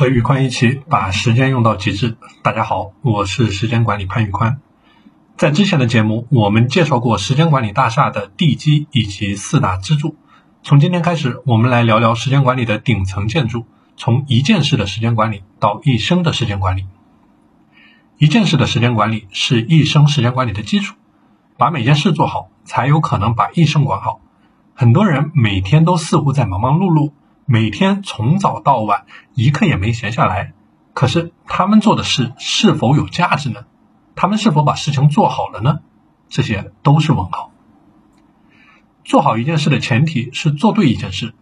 和宇宽一起把时间用到极致。大家好，我是时间管理潘宇宽。在之前的节目，我们介绍过时间管理大厦的地基以及四大支柱。从今天开始，我们来聊聊时间管理的顶层建筑，从一件事的时间管理到一生的时间管理。一件事的时间管理是一生时间管理的基础，把每件事做好，才有可能把一生管好。很多人每天都似乎在忙忙碌碌。每天从早到晚，一刻也没闲下来。可是他们做的事是否有价值呢？他们是否把事情做好了呢？这些都是问号。做好一件事的前提是做对一件事。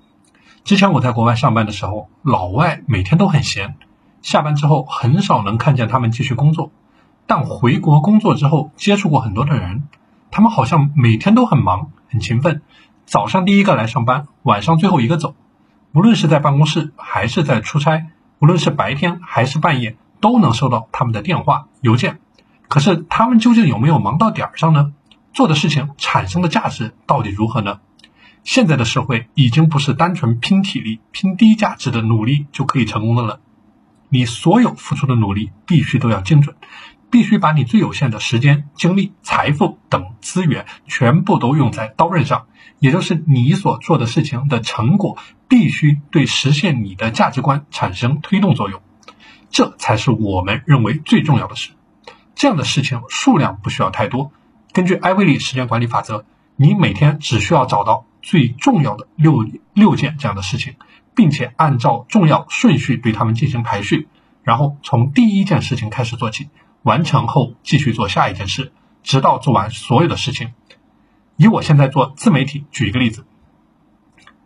之前我在国外上班的时候，老外每天都很闲，下班之后很少能看见他们继续工作。但回国工作之后，接触过很多的人，他们好像每天都很忙、很勤奋，早上第一个来上班，晚上最后一个走。无论是在办公室还是在出差，无论是白天还是半夜，都能收到他们的电话、邮件。可是他们究竟有没有忙到点儿上呢？做的事情产生的价值到底如何呢？现在的社会已经不是单纯拼体力、拼低价值的努力就可以成功的了。你所有付出的努力必须都要精准，必须把你最有限的时间、精力、财富等资源全部都用在刀刃上。也就是你所做的事情的成果必须对实现你的价值观产生推动作用，这才是我们认为最重要的事。这样的事情数量不需要太多。根据艾薇利时间管理法则，你每天只需要找到最重要的六六件这样的事情，并且按照重要顺序对它们进行排序，然后从第一件事情开始做起，完成后继续做下一件事，直到做完所有的事情。以我现在做自媒体举一个例子，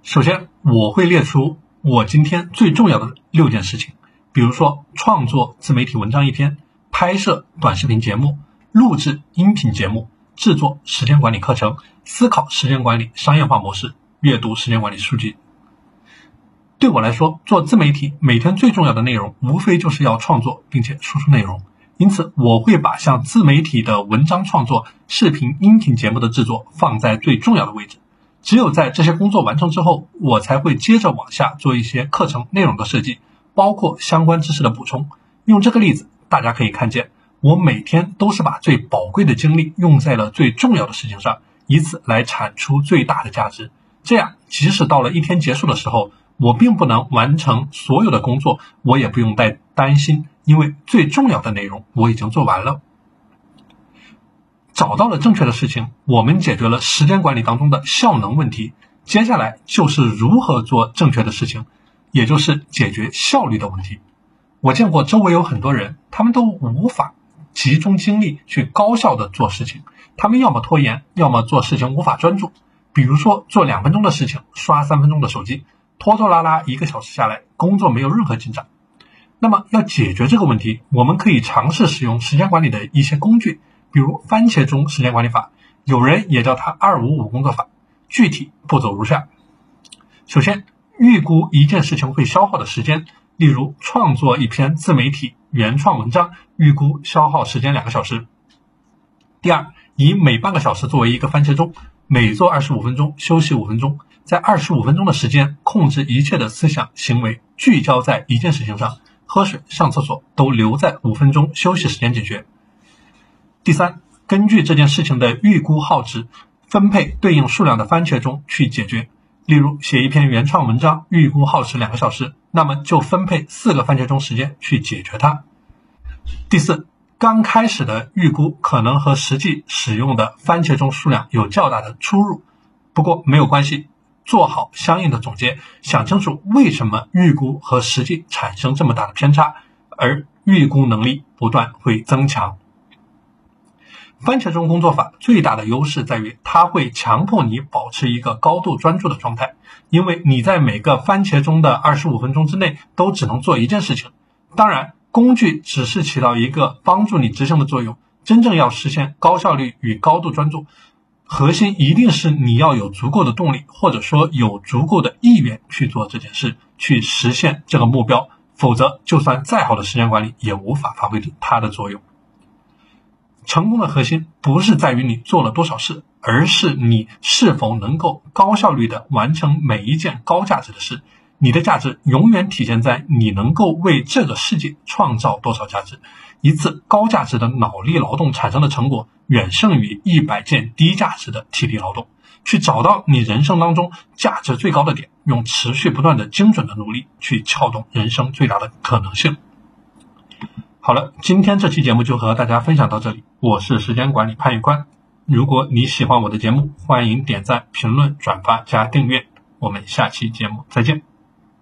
首先我会列出我今天最重要的六件事情，比如说创作自媒体文章一篇，拍摄短视频节目，录制音频节目，制作时间管理课程，思考时间管理商业化模式，阅读时间管理书籍。对我来说，做自媒体每天最重要的内容，无非就是要创作并且输出内容。因此，我会把像自媒体的文章创作、视频、音频节目的制作放在最重要的位置。只有在这些工作完成之后，我才会接着往下做一些课程内容的设计，包括相关知识的补充。用这个例子，大家可以看见，我每天都是把最宝贵的精力用在了最重要的事情上，以此来产出最大的价值。这样，即使到了一天结束的时候，我并不能完成所有的工作，我也不用再担心。因为最重要的内容我已经做完了，找到了正确的事情，我们解决了时间管理当中的效能问题。接下来就是如何做正确的事情，也就是解决效率的问题。我见过周围有很多人，他们都无法集中精力去高效的做事情，他们要么拖延，要么做事情无法专注。比如说做两分钟的事情，刷三分钟的手机，拖拖拉拉一个小时下来，工作没有任何进展。那么要解决这个问题，我们可以尝试使用时间管理的一些工具，比如番茄钟时间管理法，有人也叫它二五五工作法。具体步骤如下：首先，预估一件事情会消耗的时间，例如创作一篇自媒体原创文章，预估消耗时间两个小时。第二，以每半个小时作为一个番茄钟，每做二十五分钟，休息五分钟，在二十五分钟的时间，控制一切的思想行为，聚焦在一件事情上。喝水、上厕所都留在五分钟休息时间解决。第三，根据这件事情的预估耗值，分配对应数量的番茄钟去解决。例如，写一篇原创文章，预估耗时两个小时，那么就分配四个番茄钟时间去解决它。第四，刚开始的预估可能和实际使用的番茄钟数量有较大的出入，不过没有关系。做好相应的总结，想清楚为什么预估和实际产生这么大的偏差，而预估能力不断会增强。番茄钟工作法最大的优势在于，它会强迫你保持一个高度专注的状态，因为你在每个番茄钟的二十五分钟之内都只能做一件事情。当然，工具只是起到一个帮助你执行的作用，真正要实现高效率与高度专注。核心一定是你要有足够的动力，或者说有足够的意愿去做这件事，去实现这个目标。否则，就算再好的时间管理也无法发挥它的作用。成功的核心不是在于你做了多少事，而是你是否能够高效率的完成每一件高价值的事。你的价值永远体现在你能够为这个世界创造多少价值。一次高价值的脑力劳动产生的成果，远胜于一百件低价值的体力劳动。去找到你人生当中价值最高的点，用持续不断的精准的努力去撬动人生最大的可能性。好了，今天这期节目就和大家分享到这里。我是时间管理潘玉宽。如果你喜欢我的节目，欢迎点赞、评论、转发加订阅。我们下期节目再见。